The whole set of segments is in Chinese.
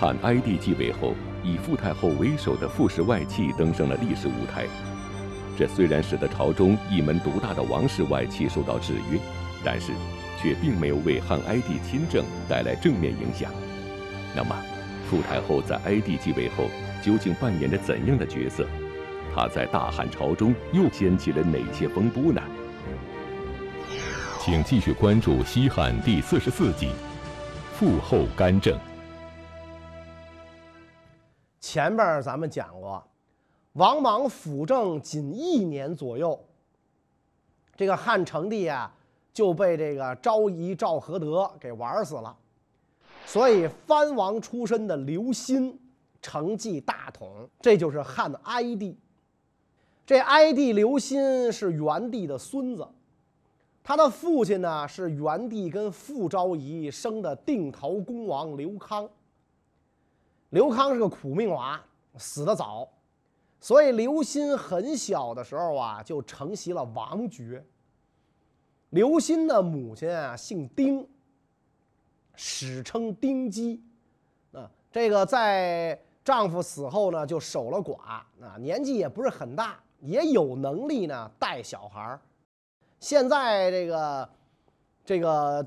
汉哀帝继位后，以傅太后为首的傅氏外戚登上了历史舞台。这虽然使得朝中一门独大的王室外戚受到制约，但是却并没有为汉哀帝亲政带来正面影响。那么，傅太后在哀帝继位后究竟扮演着怎样的角色？她在大汉朝中又掀起了哪些风波呢？请继续关注《西汉》第四十四集《傅后干政》。前边咱们讲过，王莽辅政仅一年左右，这个汉成帝啊就被这个昭仪赵合德给玩死了，所以藩王出身的刘歆承继大统，这就是汉哀帝。这哀帝刘歆是元帝的孙子，他的父亲呢是元帝跟傅昭仪生的定陶公王刘康。刘康是个苦命娃，死得早，所以刘歆很小的时候啊就承袭了王爵。刘歆的母亲啊姓丁，史称丁姬，啊，这个在丈夫死后呢就守了寡，啊，年纪也不是很大，也有能力呢带小孩儿。现在这个这个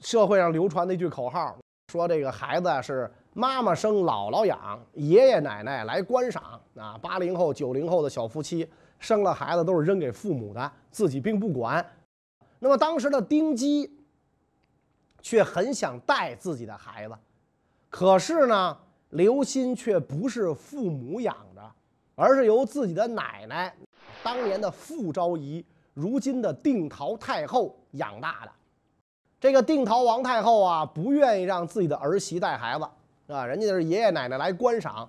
社会上流传的一句口号，说这个孩子啊是。妈妈生，姥姥养，爷爷奶奶来观赏啊！八零后、九零后的小夫妻生了孩子都是扔给父母的，自己并不管。那么当时的丁基却很想带自己的孩子，可是呢，刘歆却不是父母养的，而是由自己的奶奶，当年的傅昭仪，如今的定陶太后养大的。这个定陶王太后啊，不愿意让自己的儿媳带孩子。啊，人家是爷爷奶奶来观赏，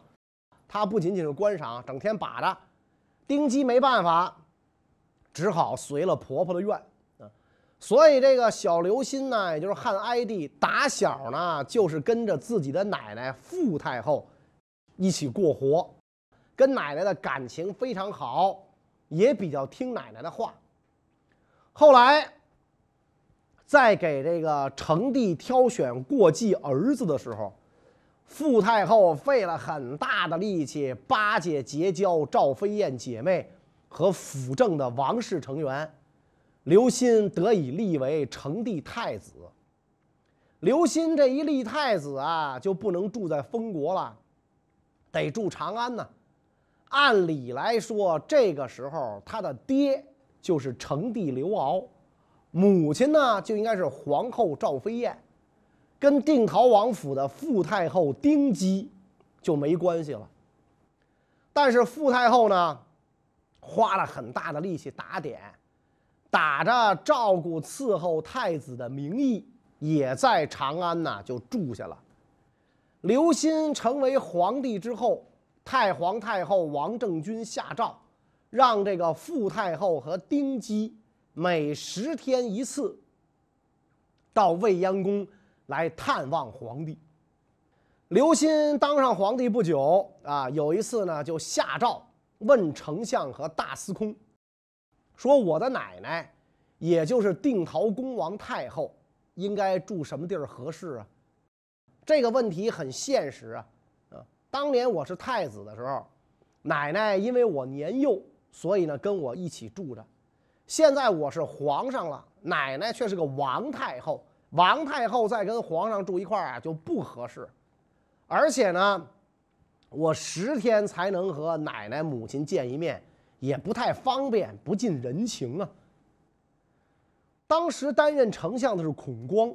他不仅仅是观赏，整天把着。丁基没办法，只好随了婆婆的愿啊。所以这个小刘歆呢，也就是汉哀帝，打小呢就是跟着自己的奶奶傅太后一起过活，跟奶奶的感情非常好，也比较听奶奶的话。后来在给这个成帝挑选过继儿子的时候。傅太后费了很大的力气巴结结交赵飞燕姐妹和辅政的王室成员，刘歆得以立为成帝太子。刘歆这一立太子啊，就不能住在封国了，得住长安呢。按理来说，这个时候他的爹就是成帝刘骜，母亲呢就应该是皇后赵飞燕。跟定陶王府的傅太后丁姬就没关系了。但是傅太后呢，花了很大的力气打点，打着照顾伺候太子的名义，也在长安呢就住下了。刘歆成为皇帝之后，太皇太后王政君下诏，让这个傅太后和丁姬每十天一次到未央宫。来探望皇帝。刘歆当上皇帝不久啊，有一次呢，就下诏问丞相和大司空，说我的奶奶，也就是定陶公王太后，应该住什么地儿合适啊？这个问题很现实啊，啊，当年我是太子的时候，奶奶因为我年幼，所以呢跟我一起住着。现在我是皇上了，奶奶却是个王太后。王太后再跟皇上住一块儿啊就不合适，而且呢，我十天才能和奶奶母亲见一面，也不太方便，不近人情啊。当时担任丞相的是孔光，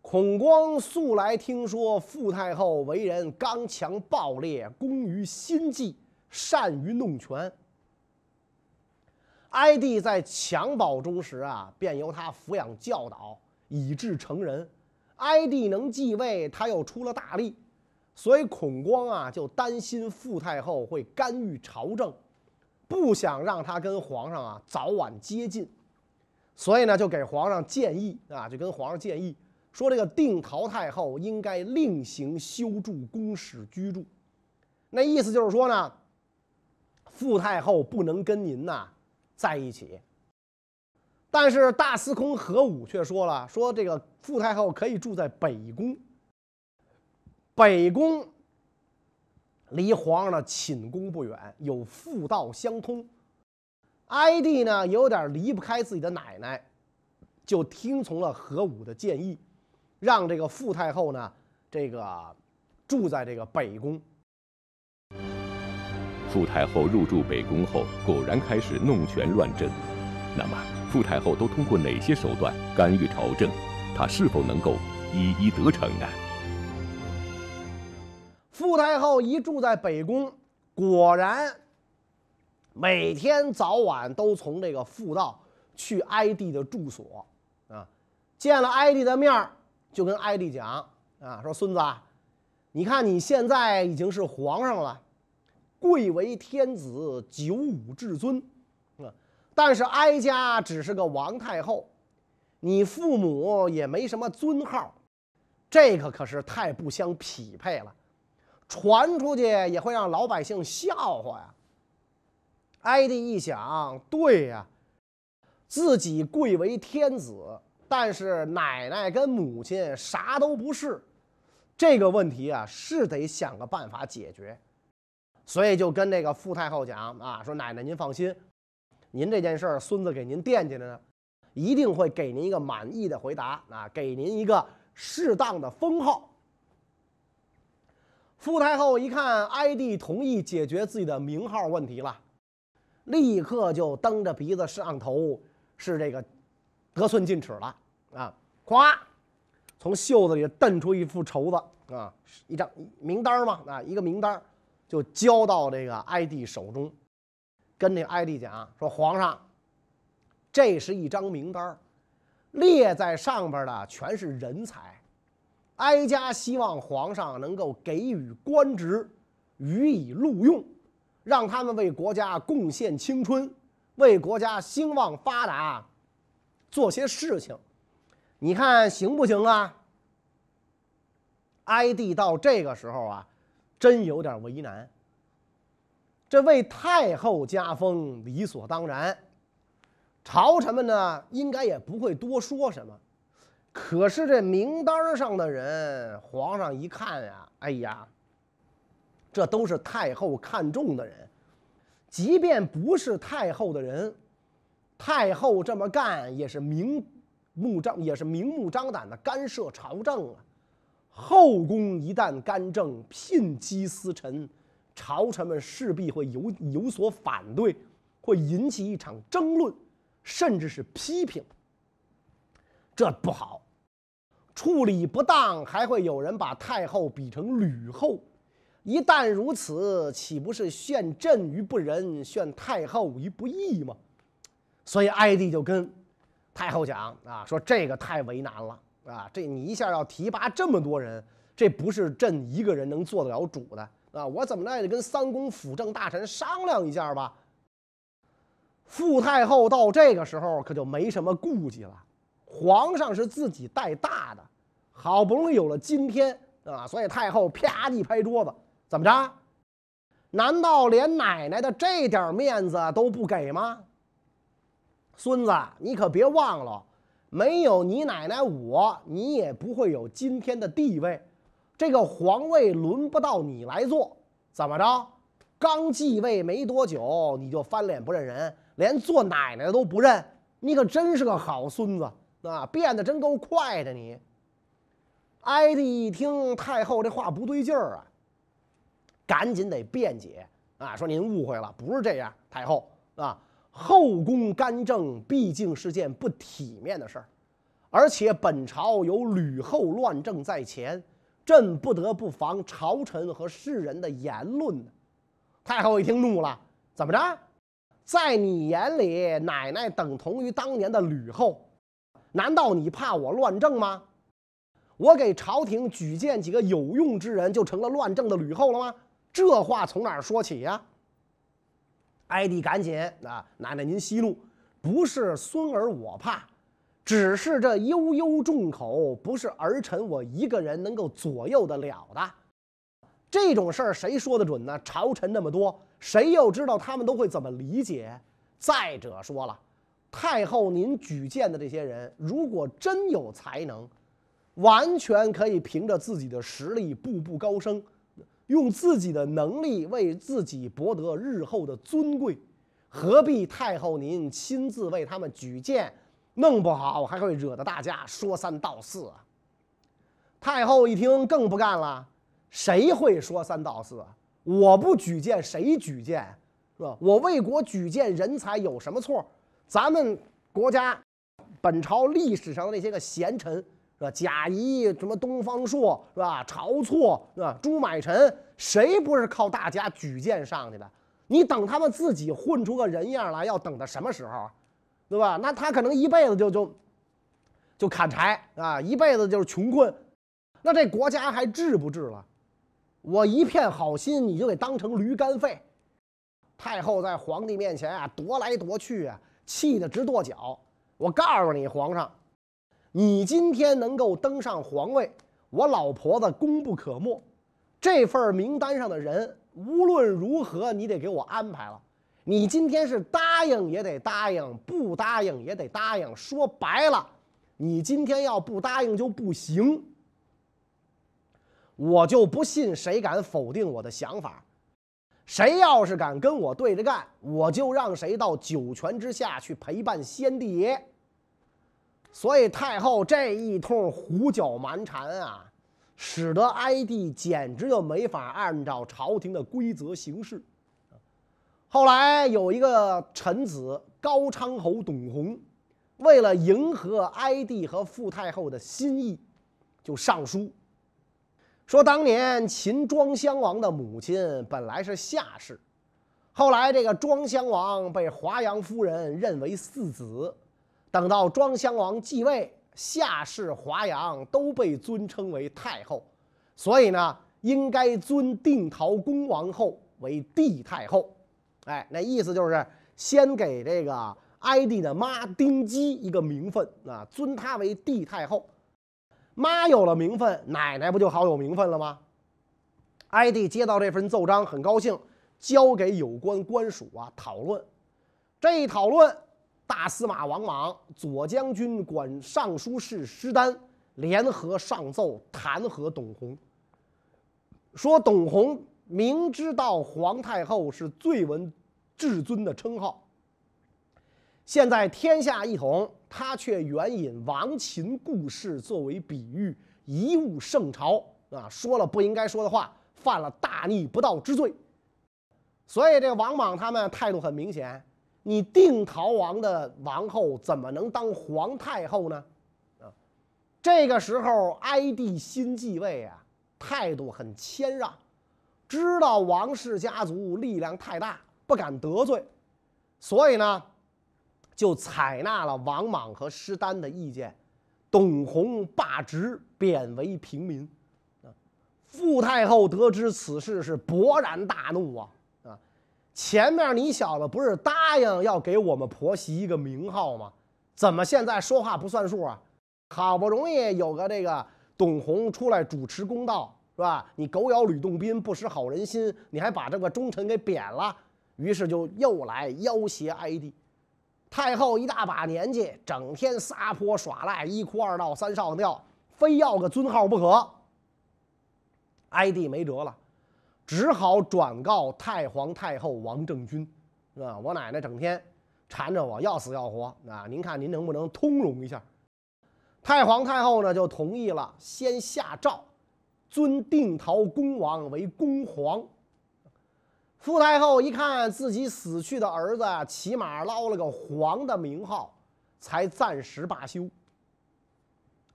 孔光素来听说傅太后为人刚强暴烈，工于心计，善于弄权。哀帝在襁褓中时啊，便由他抚养教导。以至成人，哀帝能继位，他又出了大力，所以孔光啊就担心傅太后会干预朝政，不想让他跟皇上啊早晚接近，所以呢就给皇上建议啊，就跟皇上建议说，这个定陶太后应该另行修筑宫室居住，那意思就是说呢，傅太后不能跟您呐在一起。但是大司空何武却说了：“说这个傅太后可以住在北宫。”北宫离皇上的寝宫不远，有妇道相通。哀帝呢，有点离不开自己的奶奶，就听从了何武的建议，让这个傅太后呢，这个住在这个北宫。傅太后入住北宫后，果然开始弄权乱政。那么，傅太后都通过哪些手段干预朝政？她是否能够一一得逞呢？傅太后一住在北宫，果然每天早晚都从这个妇道去哀帝的住所啊，见了哀帝的面，就跟哀帝讲啊，说孙子，你看你现在已经是皇上了，贵为天子，九五至尊，但是哀家只是个王太后，你父母也没什么尊号，这个可是太不相匹配了。传出去也会让老百姓笑话呀。哀帝一想，对呀，自己贵为天子，但是奶奶跟母亲啥都不是，这个问题啊是得想个办法解决。所以就跟那个傅太后讲啊，说奶奶您放心，您这件事儿孙子给您惦记着呢，一定会给您一个满意的回答啊，给您一个适当的封号。傅太后一看哀帝同意解决自己的名号问题了，立刻就蹬着鼻子上头，是这个得寸进尺了啊！咵，从袖子里蹬出一副绸子啊，一张名单嘛啊，一个名单就交到这个哀帝手中，跟那哀帝讲说：“皇上，这是一张名单列在上边的全是人才。”哀家希望皇上能够给予官职，予以录用，让他们为国家贡献青春，为国家兴旺发达做些事情，你看行不行啊？哀帝到这个时候啊，真有点为难。这为太后加封理所当然，朝臣们呢应该也不会多说什么。可是这名单上的人，皇上一看呀，哎呀，这都是太后看中的人，即便不是太后的人，太后这么干也是明目张，也是明目张胆的干涉朝政啊。后宫一旦干政，聘姬司臣，朝臣们势必会有有所反对，会引起一场争论，甚至是批评。这不好，处理不当，还会有人把太后比成吕后。一旦如此，岂不是陷朕于不仁，陷太后于不义吗？所以哀帝就跟太后讲啊，说这个太为难了啊，这你一下要提拔这么多人，这不是朕一个人能做得了主的啊！我怎么着也得跟三公辅政大臣商量一下吧。傅太后到这个时候可就没什么顾忌了。皇上是自己带大的，好不容易有了今天啊，所以太后啪一拍桌子，怎么着？难道连奶奶的这点面子都不给吗？孙子，你可别忘了，没有你奶奶我，你也不会有今天的地位。这个皇位轮不到你来做，怎么着？刚继位没多久，你就翻脸不认人，连做奶奶都不认，你可真是个好孙子。啊，变得真够快的你！哀帝一听太后这话不对劲儿啊，赶紧得辩解啊，说您误会了，不是这样。太后啊，后宫干政毕竟是件不体面的事儿，而且本朝有吕后乱政在前，朕不得不防朝臣和世人的言论。太后一听怒了，怎么着？在你眼里，奶奶等同于当年的吕后？难道你怕我乱政吗？我给朝廷举荐几个有用之人，就成了乱政的吕后了吗？这话从哪儿说起呀？哀帝赶紧啊，奶奶您息怒，不是孙儿我怕，只是这悠悠众口，不是儿臣我一个人能够左右得了的。这种事儿谁说得准呢？朝臣那么多，谁又知道他们都会怎么理解？再者说了。太后，您举荐的这些人，如果真有才能，完全可以凭着自己的实力步步高升，用自己的能力为自己博得日后的尊贵，何必太后您亲自为他们举荐？弄不好还会惹得大家说三道四啊！太后一听更不干了，谁会说三道四啊？我不举荐谁举荐，是吧？我为国举荐人才有什么错？咱们国家本朝历史上的那些个贤臣，是吧？贾谊、什么东方朔，是吧？晁错，是吧？朱买臣，谁不是靠大家举荐上去的？你等他们自己混出个人样来，要等到什么时候？对吧？那他可能一辈子就就就砍柴啊，一辈子就是穷困，那这国家还治不治了？我一片好心，你就给当成驴肝肺。太后在皇帝面前啊，踱来踱去啊，气得直跺脚。我告诉你，皇上，你今天能够登上皇位，我老婆子功不可没。这份名单上的人，无论如何，你得给我安排了。你今天是答应也得答应，不答应也得答应。说白了，你今天要不答应就不行。我就不信谁敢否定我的想法。谁要是敢跟我对着干，我就让谁到九泉之下去陪伴先帝爷。所以太后这一通胡搅蛮缠啊，使得哀帝简直就没法按照朝廷的规则行事。后来有一个臣子高昌侯董弘，为了迎合哀帝和傅太后的心意，就上书说：当年秦庄襄王的母亲本来是夏氏，后来这个庄襄王被华阳夫人认为嗣子，等到庄襄王继位，夏氏、华阳都被尊称为太后，所以呢，应该尊定陶恭王后为帝太后。哎，那意思就是先给这个哀帝的妈丁姬一个名分啊，尊她为帝太后。妈有了名分，奶奶不就好有名分了吗？哀帝接到这份奏章，很高兴，交给有关官署啊讨论。这一讨论，大司马王莽、左将军管尚书事施丹联合上奏弹劾董弘，说董弘明知道皇太后是最闻。至尊的称号。现在天下一统，他却援引亡秦故事作为比喻，贻误圣朝啊！说了不应该说的话，犯了大逆不道之罪。所以这王莽他们态度很明显：你定陶王的王后怎么能当皇太后呢？啊，这个时候哀帝新继位啊，态度很谦让，知道王氏家族力量太大。不敢得罪，所以呢，就采纳了王莽和施丹的意见，董弘罢职，贬为平民。啊，傅太后得知此事是勃然大怒啊！啊，前面你小子不是答应要给我们婆媳一个名号吗？怎么现在说话不算数啊？好不容易有个这个董弘出来主持公道，是吧？你狗咬吕洞宾，不识好人心，你还把这个忠臣给贬了。于是就又来要挟哀帝，太后一大把年纪，整天撒泼耍赖，一哭二闹三上吊，非要个尊号不可。哀帝没辙了，只好转告太皇太后王政君，是吧？我奶奶整天缠着我要死要活啊！您看您能不能通融一下？太皇太后呢就同意了，先下诏，尊定陶恭王为恭皇。傅太后一看自己死去的儿子，起码捞了个皇的名号，才暂时罢休。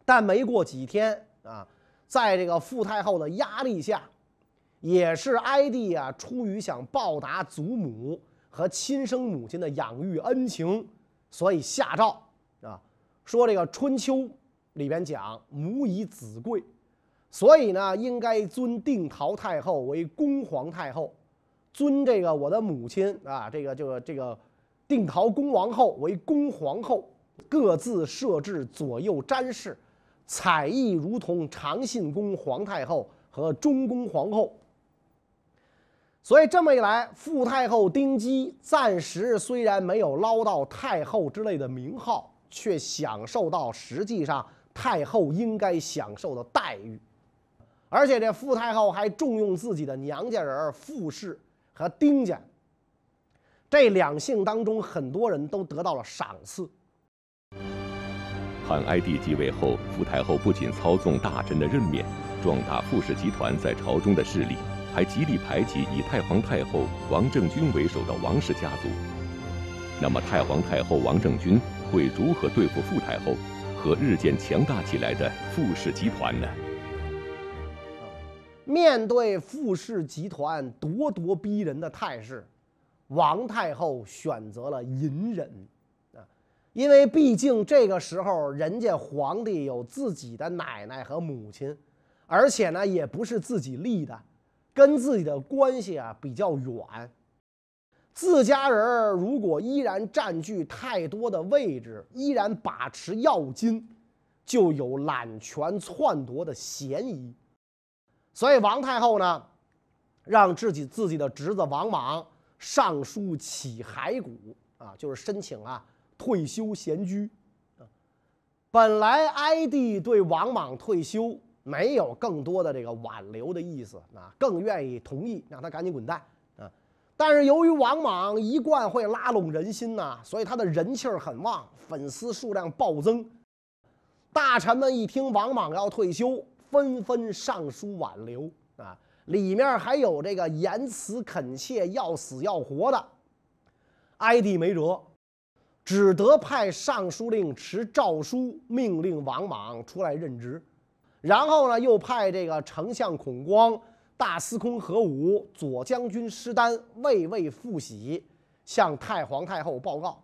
但没过几天啊，在这个傅太后的压力下，也是哀帝啊，出于想报答祖母和亲生母亲的养育恩情，所以下诏啊，说这个《春秋》里边讲母以子贵，所以呢，应该尊定陶太后为恭皇太后。尊这个我的母亲啊，这个这个这个定陶恭王后为恭皇后，各自设置左右詹事，采邑如同长信宫皇太后和中宫皇后。所以这么一来，傅太后丁姬暂时虽然没有捞到太后之类的名号，却享受到实际上太后应该享受的待遇。而且这傅太后还重用自己的娘家人傅氏和丁家，这两姓当中很多人都得到了赏赐。汉哀帝继位后，傅太后不仅操纵大臣的任免，壮大傅氏集团在朝中的势力，还极力排挤以太皇太后王政君为首的王氏家族。那么，太皇太后王政君会如何对付傅太后和日渐强大起来的傅氏集团呢？面对傅氏集团咄咄逼人的态势，王太后选择了隐忍啊，因为毕竟这个时候人家皇帝有自己的奶奶和母亲，而且呢也不是自己立的，跟自己的关系啊比较远。自家人如果依然占据太多的位置，依然把持要津，就有揽权篡夺的嫌疑。所以王太后呢，让自己自己的侄子王莽上书起骸骨啊，就是申请啊退休闲居。本来哀帝对王莽退休没有更多的这个挽留的意思啊，更愿意同意让他赶紧滚蛋啊。但是由于王莽一贯会拉拢人心呐，所以他的人气儿很旺，粉丝数量暴增。大臣们一听王莽要退休。纷纷上书挽留啊，里面还有这个言辞恳切、要死要活的。哀帝没辙，只得派尚书令持诏书，命令王莽出来任职。然后呢，又派这个丞相孔光、大司空何武、左将军施丹畏畏复喜，向太皇太后报告，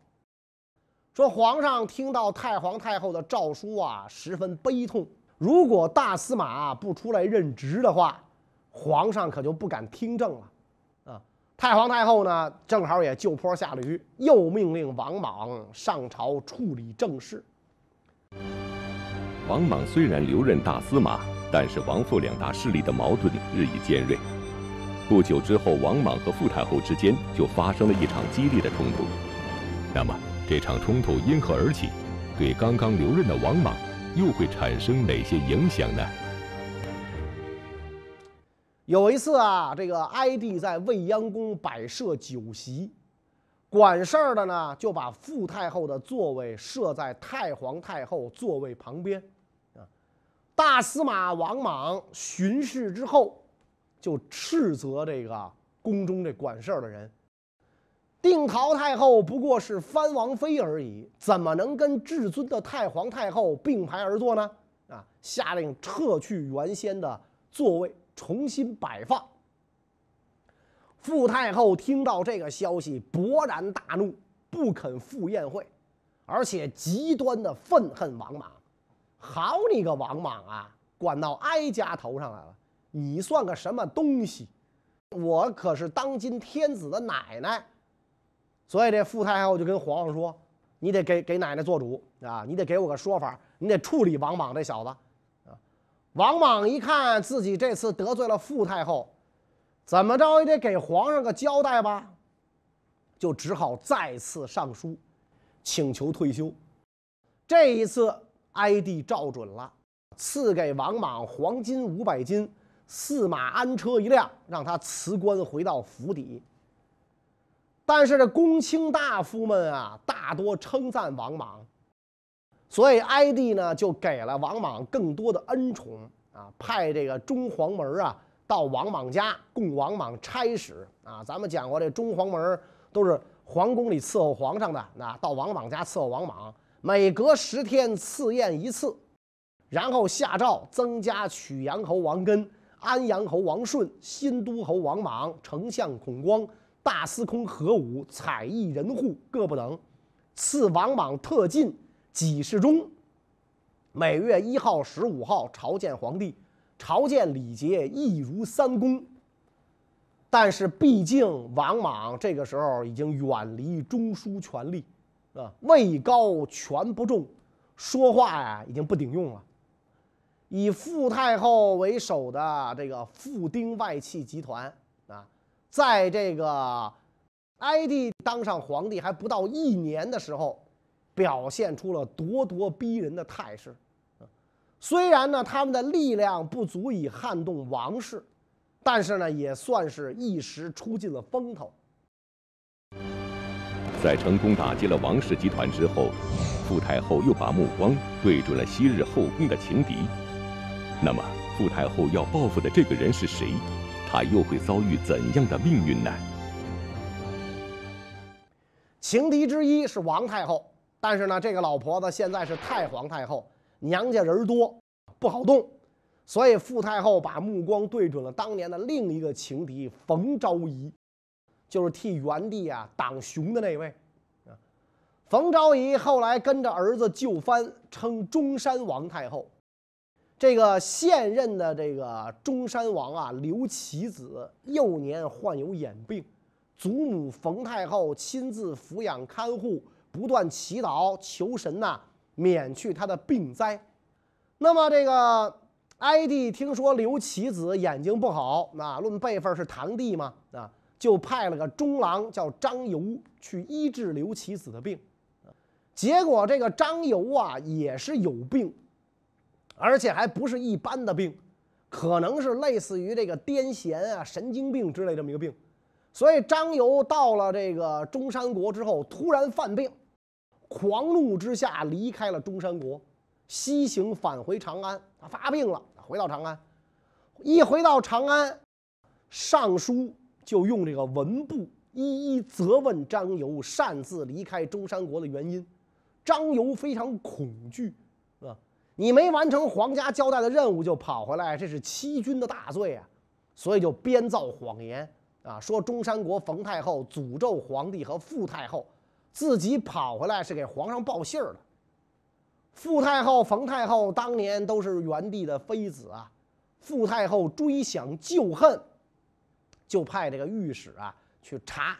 说皇上听到太皇太后的诏书啊，十分悲痛。如果大司马不出来任职的话，皇上可就不敢听政了，啊！太皇太后呢，正好也就坡下驴，又命令王莽上朝处理政事。王莽虽然留任大司马，但是王傅两大势力的矛盾日益尖锐。不久之后，王莽和傅太后之间就发生了一场激烈的冲突。那么，这场冲突因何而起？对刚刚留任的王莽？又会产生哪些影响呢？有一次啊，这个哀帝在未央宫摆设酒席，管事儿的呢就把傅太后的座位设在太皇太后座位旁边，啊，大司马王莽巡视之后，就斥责这个宫中这管事儿的人。定陶太后不过是藩王妃而已，怎么能跟至尊的太皇太后并排而坐呢？啊！下令撤去原先的座位，重新摆放。傅太后听到这个消息，勃然大怒，不肯赴宴会，而且极端的愤恨王莽。好你个王莽啊，管到哀家头上来了！你算个什么东西？我可是当今天子的奶奶。所以这傅太后就跟皇上说：“你得给给奶奶做主啊！你得给我个说法，你得处理王莽这小子。”啊，王莽一看自己这次得罪了傅太后，怎么着也得给皇上个交代吧，就只好再次上书，请求退休。这一次哀帝照准了，赐给王莽黄金五百斤，驷马安车一辆，让他辞官回到府邸。但是这公卿大夫们啊，大多称赞王莽，所以哀帝呢就给了王莽更多的恩宠啊，派这个中黄门啊到王莽家供王莽差使啊。咱们讲过，这中黄门都是皇宫里伺候皇上的，那到王莽家伺候王莽，每隔十天赐宴一次，然后下诏增加曲阳侯王根、安阳侯王顺、新都侯王莽、丞相孔光。大司空何武、采邑人户各不等，赐王莽特进几世中。每月一号、十五号朝见皇帝，朝见礼节亦如三公。但是毕竟王莽这个时候已经远离中枢权力，啊，位高权不重，说话呀已经不顶用了。以傅太后为首的这个傅丁外戚集团啊。在这个哀帝当上皇帝还不到一年的时候，表现出了咄咄逼人的态势。虽然呢他们的力量不足以撼动王室，但是呢也算是一时出尽了风头。在成功打击了王氏集团之后，傅太后又把目光对准了昔日后宫的情敌。那么，傅太后要报复的这个人是谁？他又会遭遇怎样的命运呢？情敌之一是王太后，但是呢，这个老婆子现在是太皇太后，娘家人多，不好动，所以傅太后把目光对准了当年的另一个情敌冯昭仪。就是替元帝啊挡熊的那位，冯昭仪后来跟着儿子就藩，称中山王太后。这个现任的这个中山王啊，刘启子幼年患有眼病，祖母冯太后亲自抚养看护，不断祈祷求神呐免去他的病灾。那么这个哀帝听说刘启子眼睛不好，那论辈分是堂弟嘛，啊。就派了个中郎叫张游去医治刘启子的病，结果这个张游啊也是有病，而且还不是一般的病，可能是类似于这个癫痫啊、神经病之类这么一个病。所以张游到了这个中山国之后，突然犯病，狂怒之下离开了中山国，西行返回长安。他发病了，回到长安，一回到长安，尚书。就用这个文部一一责问张游擅自离开中山国的原因，张游非常恐惧，你没完成皇家交代的任务就跑回来，这是欺君的大罪啊！所以就编造谎言啊，说中山国冯太后诅咒皇帝和傅太后，自己跑回来是给皇上报信儿的。傅太后、冯太后当年都是元帝的妃子啊，傅太后追想旧恨。就派这个御史啊去查，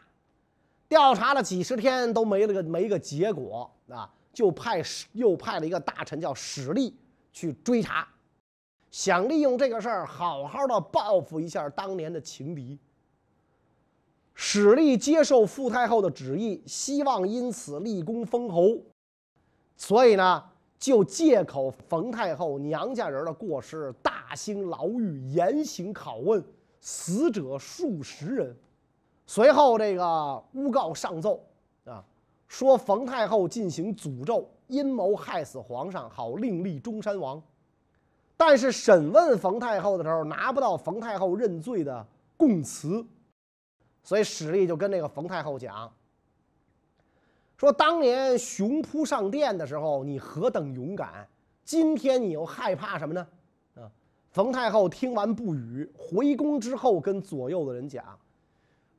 调查了几十天都没了个没个结果啊，就派史又派了一个大臣叫史力去追查，想利用这个事儿好好的报复一下当年的情敌。史力接受傅太后的旨意，希望因此立功封侯，所以呢就借口冯太后娘家人的过失，大兴牢狱，严刑拷问。死者数十人，随后这个诬告上奏啊，说冯太后进行诅咒，阴谋害死皇上，好另立中山王。但是审问冯太后的时候，拿不到冯太后认罪的供词，所以史力就跟那个冯太后讲，说当年熊扑上殿的时候，你何等勇敢，今天你又害怕什么呢？冯太后听完不语，回宫之后跟左右的人讲，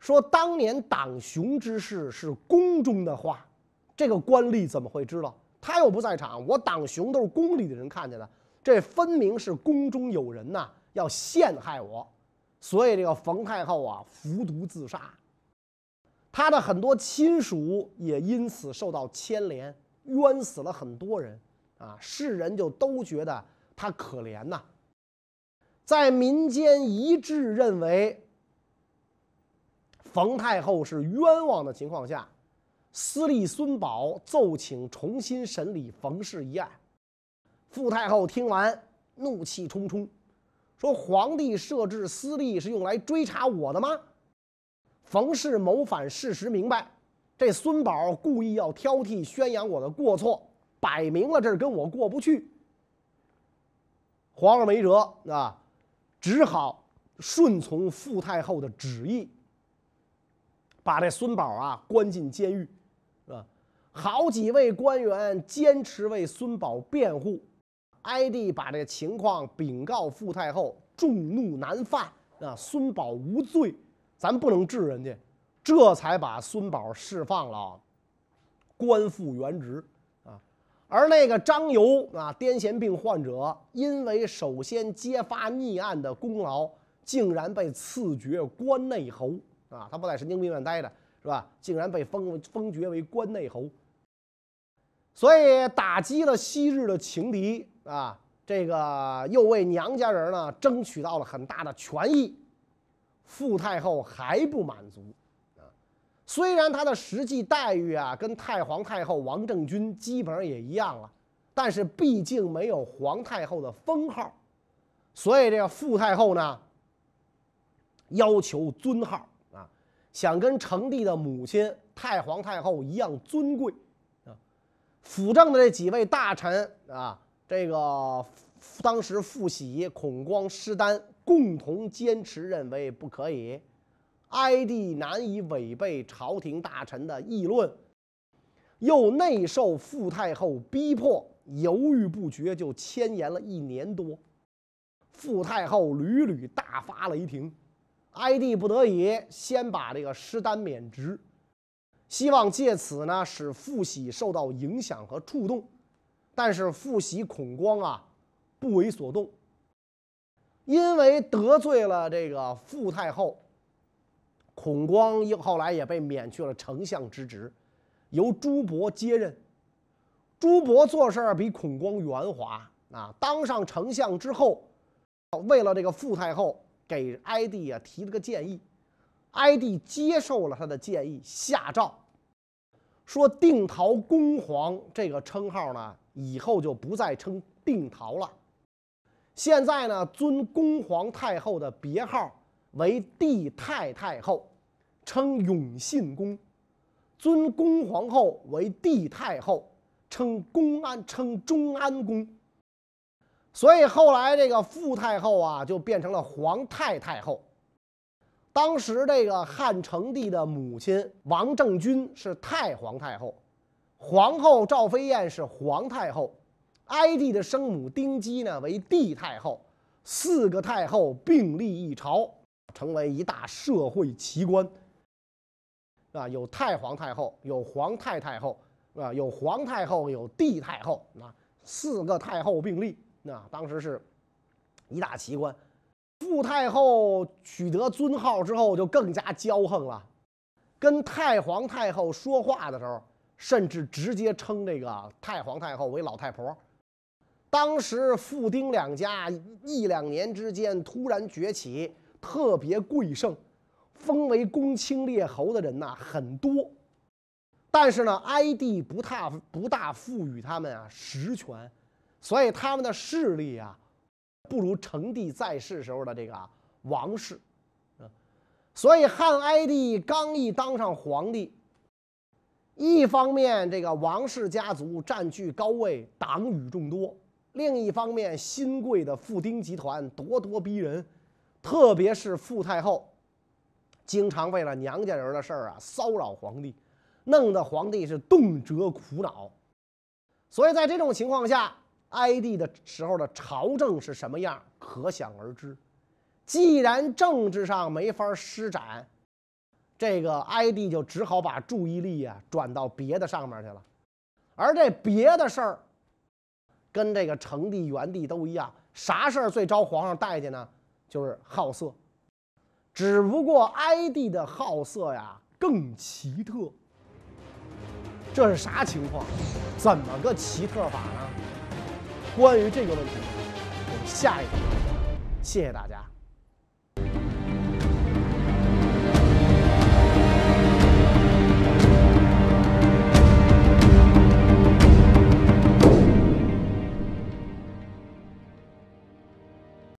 说当年党雄之事是宫中的话，这个官吏怎么会知道？他又不在场，我党雄都是宫里的人看见的，这分明是宫中有人呐，要陷害我，所以这个冯太后啊服毒自杀，他的很多亲属也因此受到牵连，冤死了很多人啊，世人就都觉得他可怜呐。在民间一致认为冯太后是冤枉的情况下，司隶孙宝奏请重新审理冯氏一案。傅太后听完，怒气冲冲，说：“皇帝设置司隶是用来追查我的吗？冯氏谋反，事实明白。这孙宝故意要挑剔宣扬我的过错，摆明了这是跟我过不去。皇上没辙啊。”只好顺从傅太后的旨意，把这孙宝啊关进监狱，是吧？好几位官员坚持为孙宝辩护，哀帝把这情况禀告傅太后，众怒难犯啊！孙宝无罪，咱不能治人家，这才把孙宝释放了，官复原职啊。而那个张由啊，癫痫病患者，因为首先揭发逆案的功劳，竟然被赐爵关内侯啊！他不在神经病院待着，是吧？竟然被封封爵为关内侯，所以打击了昔日的情敌啊！这个又为娘家人呢争取到了很大的权益。傅太后还不满足啊。虽然她的实际待遇啊跟太皇太后王政君基本上也一样了，但是毕竟没有皇太后的封号，所以这个傅太后呢要求尊号，想跟成帝的母亲太皇太后一样尊贵啊。辅政的这几位大臣啊，这个当时傅喜、孔光、施丹共同坚持认为不可以，哀帝难以违背朝廷大臣的议论，又内受傅太后逼迫。犹豫不决，就迁延了一年多。傅太后屡屡大发雷霆，哀帝不得已先把这个师丹免职，希望借此呢使傅喜受到影响和触动。但是傅喜、孔光啊不为所动，因为得罪了这个傅太后，孔光又后来也被免去了丞相之职，由朱伯接任。朱伯做事儿比孔光圆滑啊！当上丞相之后，为了这个傅太后，给哀帝啊提了个建议，哀帝接受了他的建议，下诏说：“定陶公皇这个称号呢，以后就不再称定陶了。现在呢，尊公皇太后的别号为帝太太后，称永信公；尊公皇后为帝太后。”称公安，称中安公，所以后来这个傅太后啊，就变成了皇太太后。当时这个汉成帝的母亲王政君是太皇太后，皇后赵飞燕是皇太后，哀帝的生母丁姬呢为帝太后，四个太后并立一朝，成为一大社会奇观。啊，有太皇太后，有皇太太后。啊，有皇太后，有帝太后，啊，四个太后并立，那当时是一大奇观。傅太后取得尊号之后，就更加骄横了，跟太皇太后说话的时候，甚至直接称这个太皇太后为老太婆。当时傅丁两家一两年之间突然崛起，特别贵盛，封为公卿列侯的人呐很多。但是呢，哀帝不大不大赋予他们啊实权，所以他们的势力啊，不如成帝在世时候的这个王室，所以汉哀帝刚一当上皇帝，一方面这个王氏家族占据高位，党羽众多；另一方面，新贵的傅丁集团咄咄逼人，特别是傅太后，经常为了娘家人的事儿啊骚扰皇帝。弄得皇帝是动辄苦恼，所以在这种情况下，哀帝的时候的朝政是什么样，可想而知。既然政治上没法施展，这个哀帝就只好把注意力啊转到别的上面去了。而这别的事儿，跟这个成帝、元帝都一样，啥事儿最招皇上待见呢？就是好色。只不过哀帝的好色呀更奇特。这是啥情况？怎么个奇特法呢？关于这个问题，我们下一集。谢谢大家。